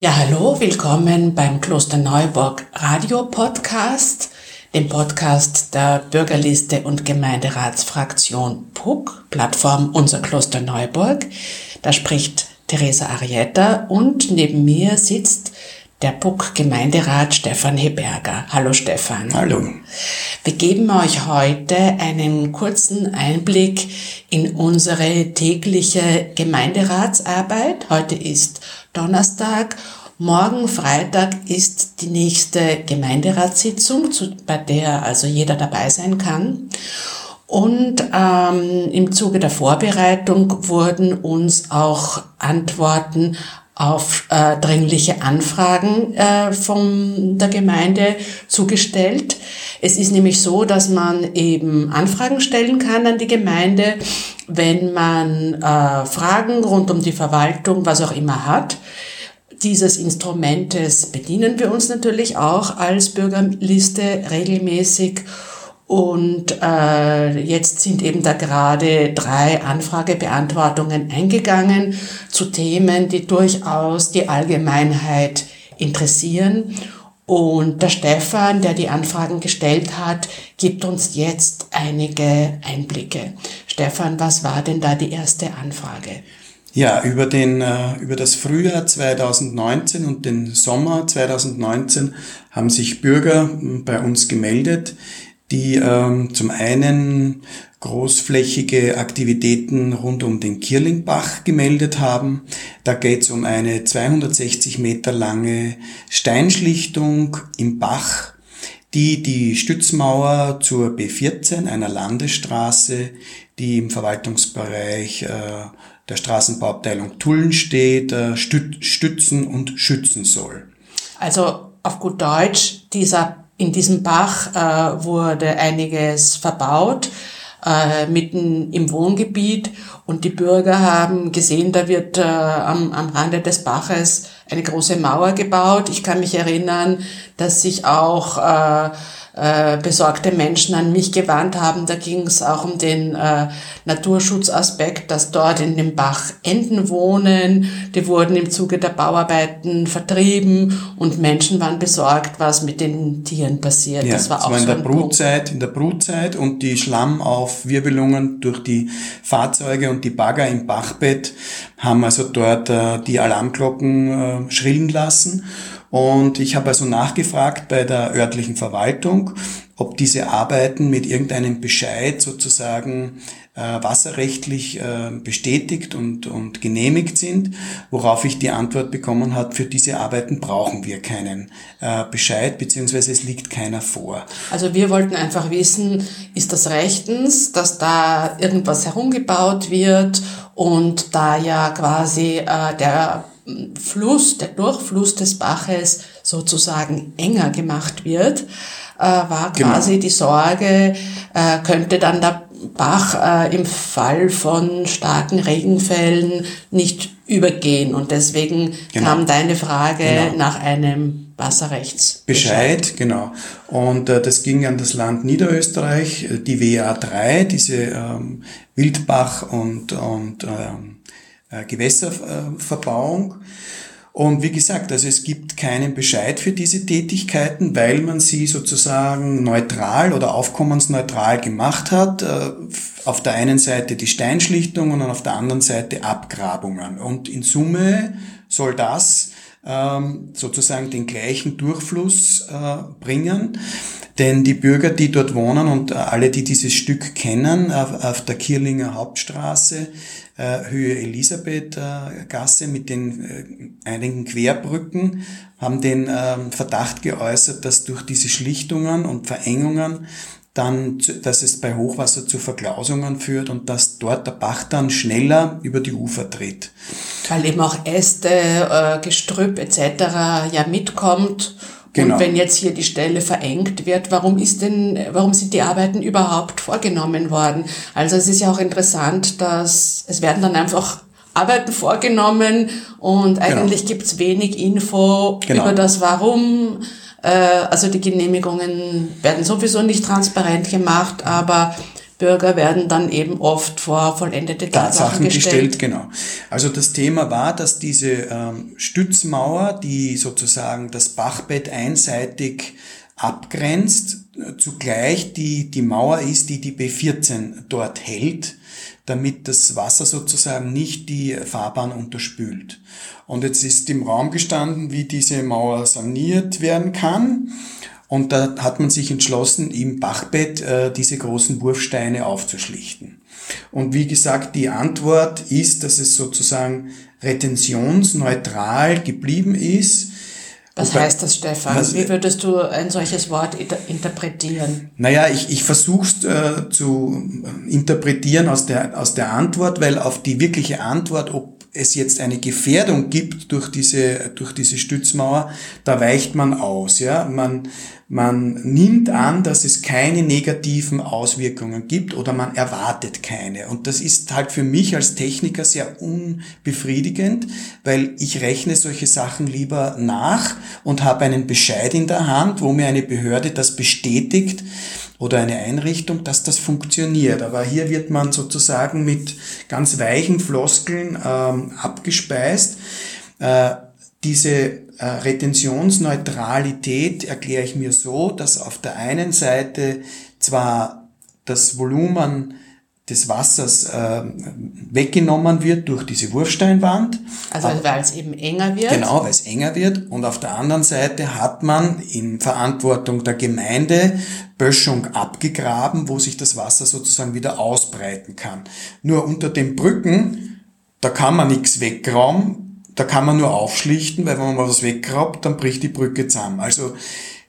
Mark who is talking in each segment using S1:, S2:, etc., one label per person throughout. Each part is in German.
S1: Ja, hallo, willkommen beim Kloster Neuburg Radio Podcast, dem Podcast der Bürgerliste und Gemeinderatsfraktion PUC, Plattform Unser Kloster Neuburg. Da spricht Theresa Arietta und neben mir sitzt der PUC Gemeinderat Stefan Heberger. Hallo Stefan.
S2: Hallo.
S1: Wir geben euch heute einen kurzen Einblick in unsere tägliche Gemeinderatsarbeit. Heute ist Donnerstag. Morgen Freitag ist die nächste Gemeinderatssitzung, bei der also jeder dabei sein kann. Und ähm, im Zuge der Vorbereitung wurden uns auch Antworten auf äh, dringliche Anfragen äh, von der Gemeinde zugestellt. Es ist nämlich so, dass man eben Anfragen stellen kann an die Gemeinde, wenn man äh, Fragen rund um die Verwaltung, was auch immer hat. Dieses Instrumentes bedienen wir uns natürlich auch als Bürgerliste regelmäßig und äh, jetzt sind eben da gerade drei Anfragebeantwortungen eingegangen zu Themen, die durchaus die Allgemeinheit interessieren. Und der Stefan, der die Anfragen gestellt hat, gibt uns jetzt einige Einblicke. Stefan, was war denn da die erste Anfrage?
S2: Ja, über, den, äh, über das Frühjahr 2019 und den Sommer 2019 haben sich Bürger bei uns gemeldet, die ähm, zum einen großflächige Aktivitäten rund um den Kirlingbach gemeldet haben. Da geht es um eine 260 Meter lange Steinschlichtung im Bach, die die Stützmauer zur B14, einer Landesstraße, die im Verwaltungsbereich äh, der Straßenbauabteilung Tulln steht, äh, stützen und schützen soll.
S1: Also auf gut Deutsch, dieser in diesem Bach äh, wurde einiges verbaut, äh, mitten im Wohngebiet und die Bürger haben gesehen, da wird äh, am, am Rande des Baches eine große Mauer gebaut. Ich kann mich erinnern, dass sich auch äh, äh, besorgte Menschen an mich gewandt haben. Da ging es auch um den äh, Naturschutzaspekt, dass dort in dem Bach Enten wohnen. Die wurden im Zuge der Bauarbeiten vertrieben und Menschen waren besorgt, was mit den Tieren passiert.
S2: Ja, das war auch war in so der Brutzeit, Punkt. in der Brutzeit und die Schlammaufwirbelungen durch die Fahrzeuge und die Bagger im Bachbett haben also dort äh, die Alarmglocken äh, schrillen lassen. Und ich habe also nachgefragt bei der örtlichen Verwaltung, ob diese Arbeiten mit irgendeinem Bescheid sozusagen äh, wasserrechtlich äh, bestätigt und, und genehmigt sind, worauf ich die Antwort bekommen habe, für diese Arbeiten brauchen wir keinen äh, Bescheid, beziehungsweise es liegt keiner vor.
S1: Also wir wollten einfach wissen, ist das rechtens, dass da irgendwas herumgebaut wird und da ja quasi äh, der Fluss, der Durchfluss des Baches sozusagen enger gemacht wird, äh, war genau. quasi die Sorge, äh, könnte dann der Bach äh, im Fall von starken Regenfällen nicht übergehen. Und deswegen genau. kam deine Frage genau. nach einem Wasserrechtsbescheid.
S2: Bescheid, genau. Und äh, das ging an das Land Niederösterreich, äh, die WA3, diese ähm, Wildbach- und, und ähm, äh, Gewässerverbauung. Und wie gesagt, also es gibt keinen Bescheid für diese Tätigkeiten, weil man sie sozusagen neutral oder aufkommensneutral gemacht hat. Äh, auf der einen Seite die Steinschlichtung und auf der anderen Seite Abgrabungen. Und in Summe soll das ähm, sozusagen den gleichen Durchfluss äh, bringen. Denn die Bürger, die dort wohnen und alle, die dieses Stück kennen, auf der Kirlinger Hauptstraße, äh, Höhe Elisabeth-Gasse äh, mit den äh, einigen Querbrücken haben den ähm, Verdacht geäußert, dass durch diese Schlichtungen und Verengungen dann, dass es bei Hochwasser zu Verklausungen führt und dass dort der Bach dann schneller über die Ufer tritt.
S1: Weil eben auch Äste, Gestrüpp etc. ja mitkommt Genau. Und wenn jetzt hier die Stelle verengt wird, warum ist denn, warum sind die Arbeiten überhaupt vorgenommen worden? Also es ist ja auch interessant, dass es werden dann einfach Arbeiten vorgenommen und genau. eigentlich genau. gibt's wenig Info genau. über das Warum. Äh, also die Genehmigungen werden sowieso nicht transparent gemacht, aber Bürger werden dann eben oft vor vollendete Tatsachen, Tatsachen gestellt. gestellt.
S2: Genau. Also das Thema war, dass diese ähm, Stützmauer, die sozusagen das Bachbett einseitig abgrenzt, zugleich die, die Mauer ist, die die B14 dort hält, damit das Wasser sozusagen nicht die Fahrbahn unterspült. Und jetzt ist im Raum gestanden, wie diese Mauer saniert werden kann. Und da hat man sich entschlossen, im Bachbett äh, diese großen Wurfsteine aufzuschlichten. Und wie gesagt, die Antwort ist, dass es sozusagen retentionsneutral geblieben ist.
S1: Was Wobei, heißt das, Stefan? Was, Wie würdest du ein solches Wort interpretieren?
S2: Naja, ich, ich versuche es äh, zu interpretieren aus der, aus der Antwort, weil auf die wirkliche Antwort, ob es jetzt eine Gefährdung gibt durch diese, durch diese Stützmauer, da weicht man aus, ja. Man, man nimmt an, dass es keine negativen Auswirkungen gibt oder man erwartet keine. Und das ist halt für mich als Techniker sehr unbefriedigend, weil ich rechne solche Sachen lieber nach und habe einen Bescheid in der Hand, wo mir eine Behörde das bestätigt, oder eine Einrichtung, dass das funktioniert. Aber hier wird man sozusagen mit ganz weichen Floskeln ähm, abgespeist. Äh, diese äh, Retentionsneutralität erkläre ich mir so, dass auf der einen Seite zwar das Volumen des Wassers äh, weggenommen wird durch diese Wurfsteinwand.
S1: Also weil es eben enger wird.
S2: Genau, weil es enger wird. Und auf der anderen Seite hat man in Verantwortung der Gemeinde Böschung abgegraben, wo sich das Wasser sozusagen wieder ausbreiten kann. Nur unter den Brücken, da kann man nichts weggraben, da kann man nur aufschlichten, weil wenn man mal was weggrabt, dann bricht die Brücke zusammen. Also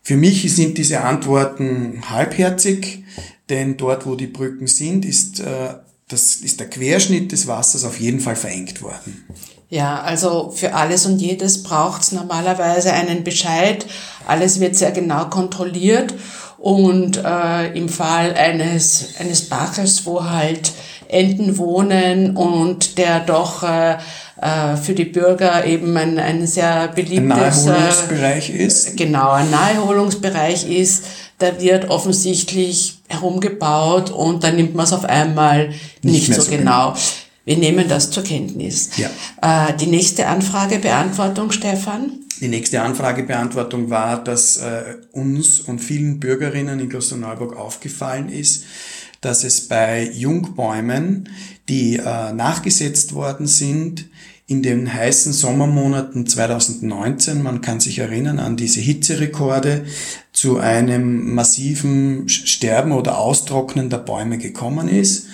S2: für mich sind diese Antworten halbherzig. Denn dort, wo die Brücken sind, ist, äh, das ist der Querschnitt des Wassers auf jeden Fall verengt worden.
S1: Ja, also für alles und jedes braucht es normalerweise einen Bescheid. Alles wird sehr genau kontrolliert. Und äh, im Fall eines, eines Baches, wo halt Enten wohnen und der doch äh, äh, für die Bürger eben ein, ein sehr beliebtes... Ein
S2: Naherholungsbereich ist.
S1: Genau, ein Naherholungsbereich ist. Da wird offensichtlich herumgebaut und dann nimmt man es auf einmal nicht, nicht so, so genau. genau. Wir nehmen das zur Kenntnis. Ja. Äh, die nächste Anfragebeantwortung, Stefan?
S2: Die nächste Anfragebeantwortung war, dass äh, uns und vielen Bürgerinnen in Klosterneuburg aufgefallen ist, dass es bei Jungbäumen, die äh, nachgesetzt worden sind, in den heißen Sommermonaten 2019, man kann sich erinnern an diese Hitzerekorde, zu einem massiven Sterben oder Austrocknen der Bäume gekommen ist.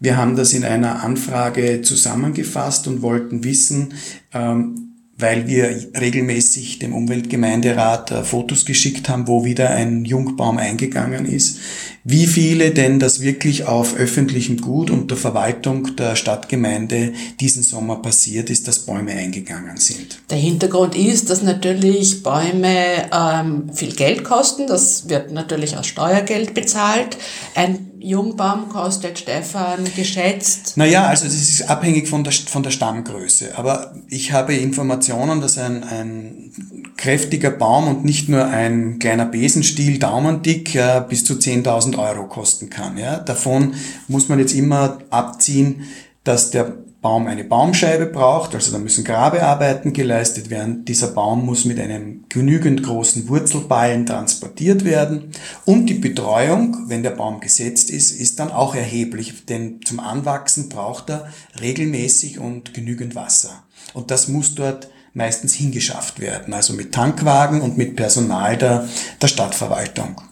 S2: Wir haben das in einer Anfrage zusammengefasst und wollten wissen, ähm, weil wir regelmäßig dem Umweltgemeinderat äh, Fotos geschickt haben, wo wieder ein Jungbaum eingegangen ist. Wie viele denn das wirklich auf öffentlichem Gut unter Verwaltung der Stadtgemeinde diesen Sommer passiert ist, dass Bäume eingegangen sind?
S1: Der Hintergrund ist, dass natürlich Bäume ähm, viel Geld kosten. Das wird natürlich aus Steuergeld bezahlt. Ein Jungbaum kostet, Stefan, geschätzt?
S2: Naja, also das ist abhängig von der, von der Stammgröße. Aber ich habe Informationen, dass ein, ein kräftiger Baum und nicht nur ein kleiner Besenstiel daumendick äh, bis zu 10.000 Euro kosten kann. Ja? Davon muss man jetzt immer abziehen, dass der Baum eine Baumscheibe braucht, also da müssen Grabearbeiten geleistet werden. Dieser Baum muss mit einem genügend großen Wurzelballen transportiert werden. Und die Betreuung, wenn der Baum gesetzt ist, ist dann auch erheblich, denn zum Anwachsen braucht er regelmäßig und genügend Wasser. Und das muss dort meistens hingeschafft werden, also mit Tankwagen und mit Personal der, der Stadtverwaltung.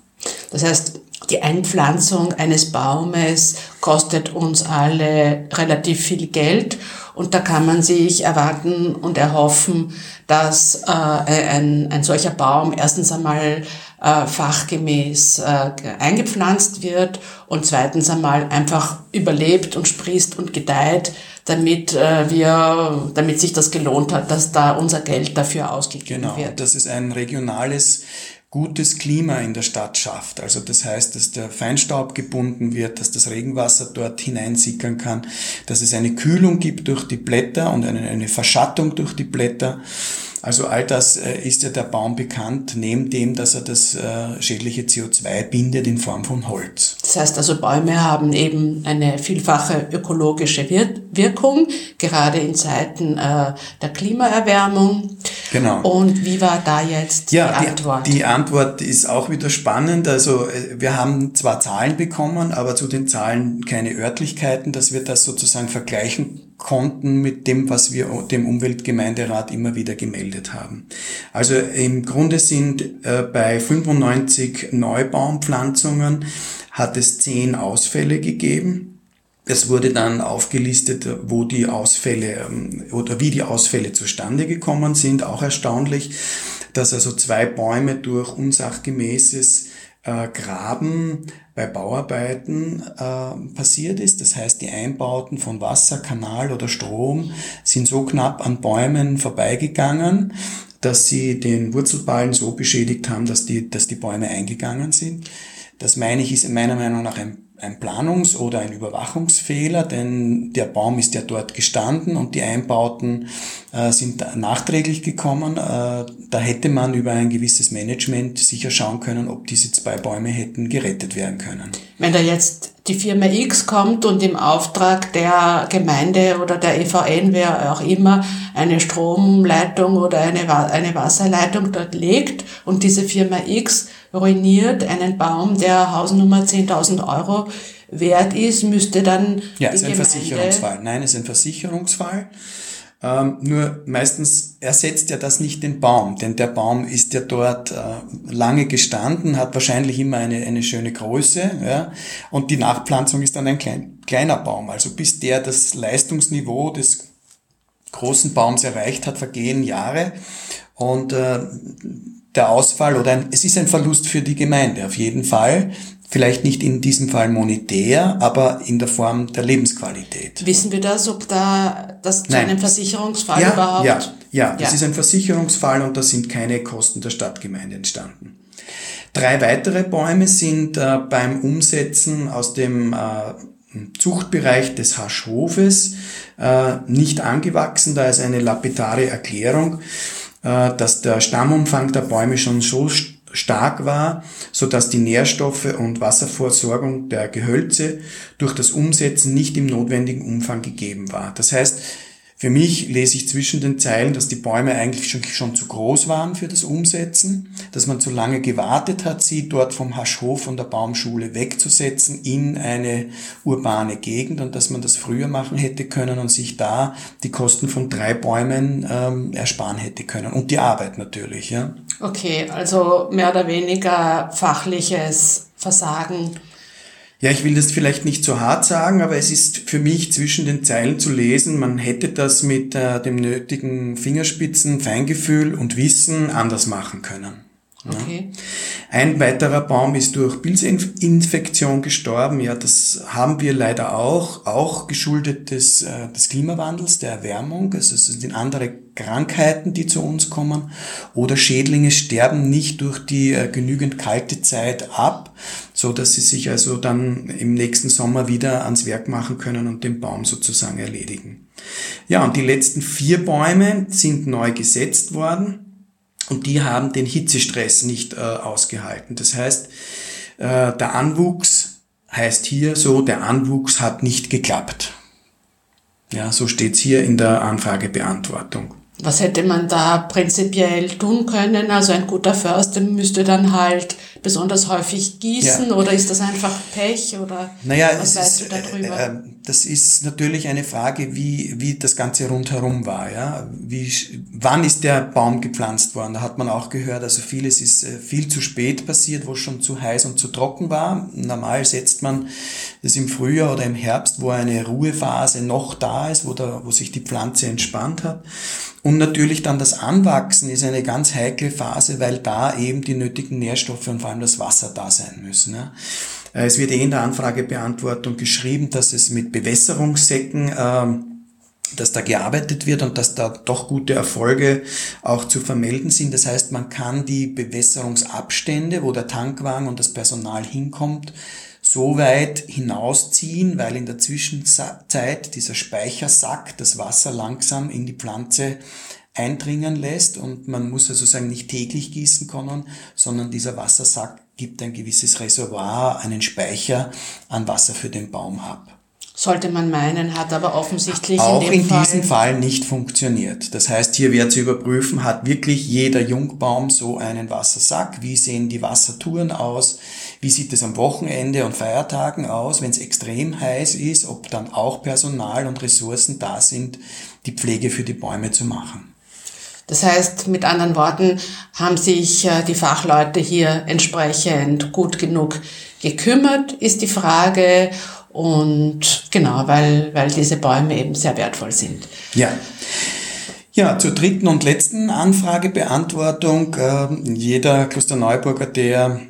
S1: Das heißt, die Einpflanzung eines Baumes kostet uns alle relativ viel Geld und da kann man sich erwarten und erhoffen, dass äh, ein, ein solcher Baum erstens einmal äh, fachgemäß äh, eingepflanzt wird und zweitens einmal einfach überlebt und sprießt und gedeiht, damit äh, wir, damit sich das gelohnt hat, dass da unser Geld dafür ausgegeben
S2: genau,
S1: wird.
S2: Genau, das ist ein regionales gutes Klima in der Stadt schafft. Also das heißt, dass der Feinstaub gebunden wird, dass das Regenwasser dort hineinsickern kann, dass es eine Kühlung gibt durch die Blätter und eine, eine Verschattung durch die Blätter. Also all das äh, ist ja der Baum bekannt, neben dem, dass er das äh, schädliche CO2 bindet in Form von Holz.
S1: Das heißt also, Bäume haben eben eine vielfache ökologische Wirkung, gerade in Zeiten äh, der Klimaerwärmung.
S2: Genau.
S1: Und wie war da jetzt
S2: ja, die Antwort? Die, die Antwort ist auch wieder spannend. Also wir haben zwar Zahlen bekommen, aber zu den Zahlen keine Örtlichkeiten, dass wir das sozusagen vergleichen konnten mit dem, was wir dem Umweltgemeinderat immer wieder gemeldet haben. Also im Grunde sind äh, bei 95 Neubaumpflanzungen hat es 10 Ausfälle gegeben. Es wurde dann aufgelistet, wo die Ausfälle ähm, oder wie die Ausfälle zustande gekommen sind. Auch erstaunlich, dass also zwei Bäume durch unsachgemäßes äh, Graben bei Bauarbeiten äh, passiert ist. Das heißt, die Einbauten von Wasser, Kanal oder Strom sind so knapp an Bäumen vorbeigegangen, dass sie den Wurzelballen so beschädigt haben, dass die, dass die Bäume eingegangen sind. Das meine ich, ist in meiner Meinung nach ein ein Planungs- oder ein Überwachungsfehler, denn der Baum ist ja dort gestanden und die Einbauten äh, sind nachträglich gekommen. Äh, da hätte man über ein gewisses Management sicher schauen können, ob diese zwei Bäume hätten gerettet werden können.
S1: Wenn da jetzt die Firma X kommt und im Auftrag der Gemeinde oder der EVN, wer auch immer, eine Stromleitung oder eine, eine Wasserleitung dort legt und diese Firma X ruiniert einen Baum, der Hausnummer 10.000 Euro wert ist, müsste dann.
S2: Ja, ist ein Gemeinde Versicherungsfall. Nein, ist ein Versicherungsfall. Ähm, nur meistens ersetzt ja das nicht den Baum, denn der Baum ist ja dort äh, lange gestanden, hat wahrscheinlich immer eine, eine schöne Größe ja, und die Nachpflanzung ist dann ein klein, kleiner Baum. Also bis der das Leistungsniveau des großen Baums erreicht hat, vergehen Jahre und äh, der Ausfall oder ein, es ist ein Verlust für die Gemeinde auf jeden Fall. Vielleicht nicht in diesem Fall monetär, aber in der Form der Lebensqualität.
S1: Wissen wir das, ob da das zu Nein. einem Versicherungsfall
S2: ja,
S1: überhaupt?
S2: Ja, ja, das ja. ist ein Versicherungsfall und da sind keine Kosten der Stadtgemeinde entstanden. Drei weitere Bäume sind äh, beim Umsetzen aus dem äh, Zuchtbereich des Haschhofes äh, nicht angewachsen. Da ist eine lapidare Erklärung. Äh, dass der Stammumfang der Bäume schon so stark war, so dass die Nährstoffe und Wasserversorgung der Gehölze durch das Umsetzen nicht im notwendigen Umfang gegeben war. Das heißt, für mich lese ich zwischen den Zeilen, dass die Bäume eigentlich schon, schon zu groß waren für das Umsetzen, dass man zu lange gewartet hat, sie dort vom Haschhof von der Baumschule wegzusetzen in eine urbane Gegend und dass man das früher machen hätte können und sich da die Kosten von drei Bäumen ähm, ersparen hätte können und die Arbeit natürlich. Ja.
S1: Okay, also mehr oder weniger fachliches Versagen
S2: ja, ich will das vielleicht nicht so hart sagen, aber es ist für mich zwischen den Zeilen zu lesen, man hätte das mit äh, dem nötigen Fingerspitzen, Feingefühl und Wissen anders machen können. Okay. Ein weiterer Baum ist durch Pilzinfektion gestorben. Ja, das haben wir leider auch, auch geschuldet des, äh, des Klimawandels, der Erwärmung. Also es sind andere Krankheiten, die zu uns kommen. Oder Schädlinge sterben nicht durch die äh, genügend kalte Zeit ab, so dass sie sich also dann im nächsten Sommer wieder ans Werk machen können und den Baum sozusagen erledigen. Ja, und die letzten vier Bäume sind neu gesetzt worden. Und die haben den Hitzestress nicht äh, ausgehalten. Das heißt, äh, der Anwuchs heißt hier so, der Anwuchs hat nicht geklappt. Ja, so steht's hier in der Anfragebeantwortung.
S1: Was hätte man da prinzipiell tun können? Also ein guter Förster müsste dann halt besonders häufig gießen ja. oder ist das einfach Pech oder
S2: naja, was weißt ist, du darüber? Äh, äh, das ist natürlich eine Frage, wie, wie das Ganze rundherum war. Ja? Wie, wann ist der Baum gepflanzt worden? Da hat man auch gehört, also vieles ist äh, viel zu spät passiert, wo es schon zu heiß und zu trocken war. Normal setzt man das im Frühjahr oder im Herbst, wo eine Ruhephase noch da ist, wo, da, wo sich die Pflanze entspannt hat. Und natürlich dann das Anwachsen ist eine ganz heikle Phase, weil da eben die nötigen Nährstoffe und vor allem das Wasser da sein müssen. Ja. Äh, es wird eh in der Anfragebeantwortung geschrieben, dass es mit Bewässerungssäcken ähm, dass da gearbeitet wird und dass da doch gute Erfolge auch zu vermelden sind. Das heißt, man kann die Bewässerungsabstände, wo der Tankwagen und das Personal hinkommt, so weit hinausziehen, weil in der Zwischenzeit dieser Speichersack das Wasser langsam in die Pflanze eindringen lässt und man muss also sagen nicht täglich gießen können, sondern dieser Wassersack gibt ein gewisses Reservoir, einen Speicher an Wasser für den Baum ab.
S1: Sollte man meinen, hat aber offensichtlich
S2: auch
S1: in,
S2: in,
S1: Fall
S2: diesem Fall nicht funktioniert. Das heißt, hier wäre zu überprüfen, hat wirklich jeder Jungbaum so einen Wassersack? Wie sehen die Wassertouren aus? Wie sieht es am Wochenende und Feiertagen aus, wenn es extrem heiß ist? Ob dann auch Personal und Ressourcen da sind, die Pflege für die Bäume zu machen?
S1: Das heißt, mit anderen Worten, haben sich äh, die Fachleute hier entsprechend gut genug gekümmert, ist die Frage. Und genau, weil, weil diese Bäume eben sehr wertvoll sind.
S2: Ja. Ja, zur dritten und letzten Anfragebeantwortung. Äh, jeder Klosterneuburger, der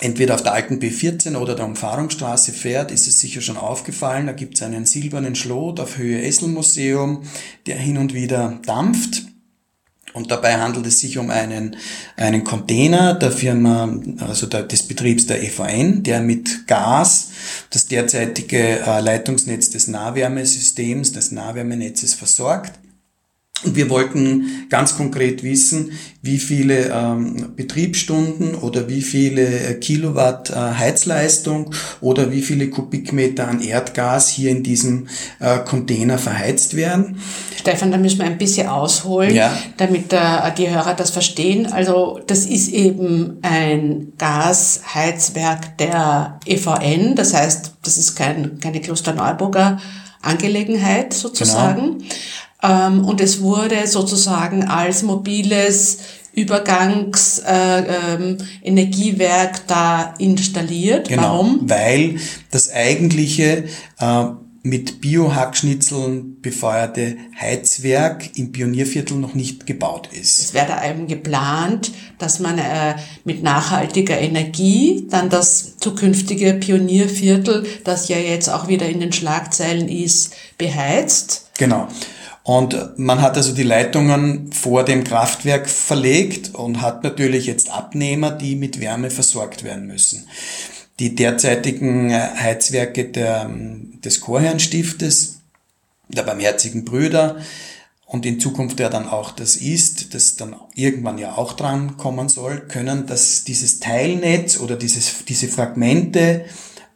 S2: entweder auf der alten B14 oder der Umfahrungsstraße fährt, ist es sicher schon aufgefallen. Da gibt es einen silbernen Schlot auf Höhe Esselmuseum, der hin und wieder dampft. Und dabei handelt es sich um einen, einen Container der Firma, also der, des Betriebs der EVN, der mit Gas das derzeitige äh, Leitungsnetz des Nahwärmesystems, des Nahwärmenetzes versorgt. Und wir wollten ganz konkret wissen, wie viele ähm, Betriebsstunden oder wie viele äh, Kilowatt äh, Heizleistung oder wie viele Kubikmeter an Erdgas hier in diesem äh, Container verheizt werden.
S1: Stefan, da müssen wir ein bisschen ausholen, ja. damit äh, die Hörer das verstehen. Also das ist eben ein Gasheizwerk der EVN, das heißt, das ist kein, keine Klosterneuburger Angelegenheit sozusagen. Genau. Ähm, und es wurde sozusagen als mobiles Übergangsenergiewerk äh, ähm, da installiert.
S2: Genau, Warum? Weil das eigentliche äh, mit Biohackschnitzeln befeuerte Heizwerk im Pionierviertel noch nicht gebaut ist.
S1: Es wäre da eben geplant, dass man äh, mit nachhaltiger Energie dann das zukünftige Pionierviertel, das ja jetzt auch wieder in den Schlagzeilen ist, beheizt.
S2: Genau. Und man hat also die Leitungen vor dem Kraftwerk verlegt und hat natürlich jetzt Abnehmer, die mit Wärme versorgt werden müssen. Die derzeitigen Heizwerke der, des Chorherrnstiftes, der Barmherzigen Brüder und in Zukunft ja dann auch das ist, das dann irgendwann ja auch dran kommen soll, können das, dieses Teilnetz oder dieses, diese Fragmente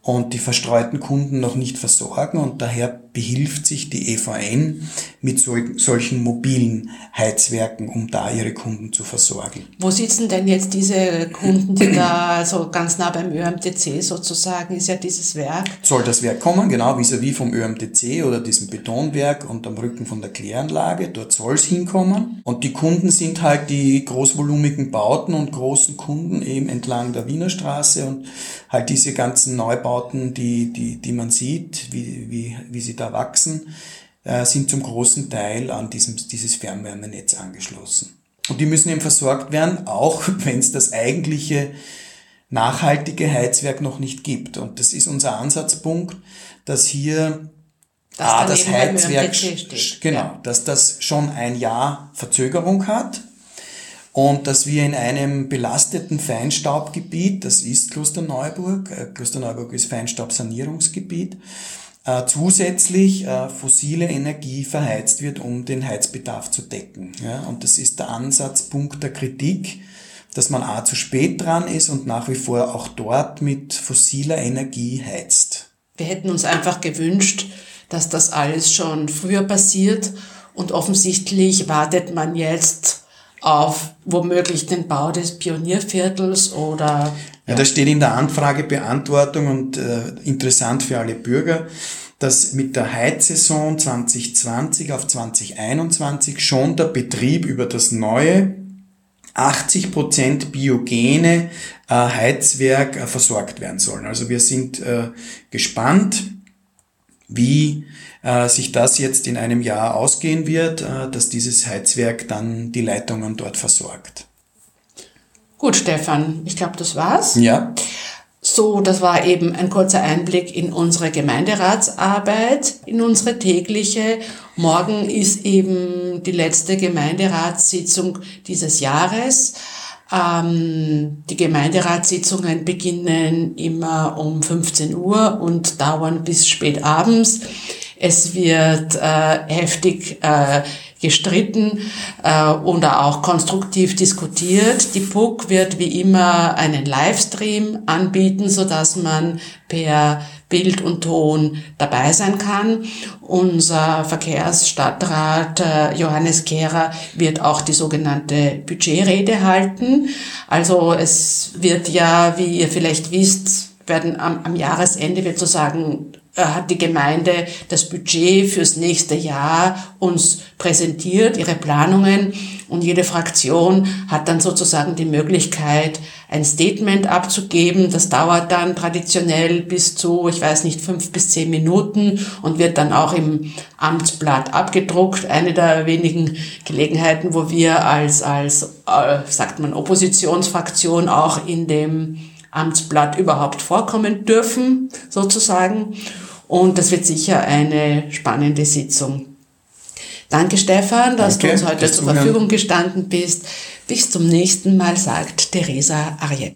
S2: und die verstreuten Kunden noch nicht versorgen und daher behilft sich die EVN mit sol solchen mobilen Heizwerken, um da ihre Kunden zu versorgen.
S1: Wo sitzen denn jetzt diese Kunden, die da so ganz nah beim ÖMTC sozusagen ist ja dieses Werk?
S2: Soll das Werk kommen, genau, vis-à-vis -vis vom ÖMTC oder diesem Betonwerk und am Rücken von der Kläranlage, dort soll es hinkommen. Und die Kunden sind halt die großvolumigen Bauten und großen Kunden eben entlang der Wiener Straße und halt diese ganzen Neubauten, die, die, die man sieht, wie, wie, wie sie da da wachsen, äh, sind zum großen Teil an diesem, dieses Fernwärmenetz angeschlossen. Und die müssen eben versorgt werden, auch wenn es das eigentliche nachhaltige Heizwerk noch nicht gibt. Und das ist unser Ansatzpunkt, dass hier
S1: das, A, das Heizwerk,
S2: genau, ja. dass das schon ein Jahr Verzögerung hat und dass wir in einem belasteten Feinstaubgebiet, das ist Klosterneuburg, äh, Klosterneuburg ist Feinstaubsanierungsgebiet, äh, zusätzlich äh, fossile Energie verheizt wird, um den Heizbedarf zu decken. Ja? Und das ist der Ansatzpunkt der Kritik, dass man A zu spät dran ist und nach wie vor auch dort mit fossiler Energie heizt.
S1: Wir hätten uns einfach gewünscht, dass das alles schon früher passiert und offensichtlich wartet man jetzt auf womöglich den Bau des Pionierviertels oder
S2: ja, das steht in der Anfragebeantwortung und äh, interessant für alle Bürger, dass mit der Heizsaison 2020 auf 2021 schon der Betrieb über das neue 80 Prozent biogene äh, Heizwerk äh, versorgt werden sollen. Also wir sind äh, gespannt, wie äh, sich das jetzt in einem Jahr ausgehen wird, äh, dass dieses Heizwerk dann die Leitungen dort versorgt.
S1: Gut, Stefan, ich glaube, das war's.
S2: Ja.
S1: So, das war eben ein kurzer Einblick in unsere Gemeinderatsarbeit, in unsere tägliche. Morgen ist eben die letzte Gemeinderatssitzung dieses Jahres. Ähm, die Gemeinderatssitzungen beginnen immer um 15 Uhr und dauern bis spät abends. Es wird äh, heftig äh, gestritten äh, oder auch konstruktiv diskutiert. Die PUC wird wie immer einen Livestream anbieten, so dass man per Bild und Ton dabei sein kann. Unser Verkehrsstadtrat äh, Johannes Kehrer wird auch die sogenannte Budgetrede halten. Also es wird ja, wie ihr vielleicht wisst, werden am, am Jahresende wird sozusagen hat die Gemeinde das Budget fürs nächste Jahr uns präsentiert, ihre Planungen und jede Fraktion hat dann sozusagen die Möglichkeit, ein Statement abzugeben. Das dauert dann traditionell bis zu, ich weiß nicht, fünf bis zehn Minuten und wird dann auch im Amtsblatt abgedruckt. Eine der wenigen Gelegenheiten, wo wir als, als, äh, sagt man, Oppositionsfraktion auch in dem Amtsblatt überhaupt vorkommen dürfen, sozusagen. Und das wird sicher eine spannende Sitzung. Danke, Stefan, dass Danke, du uns heute zur Verfügung gestanden bist. Bis zum nächsten Mal, sagt Theresa Ariet.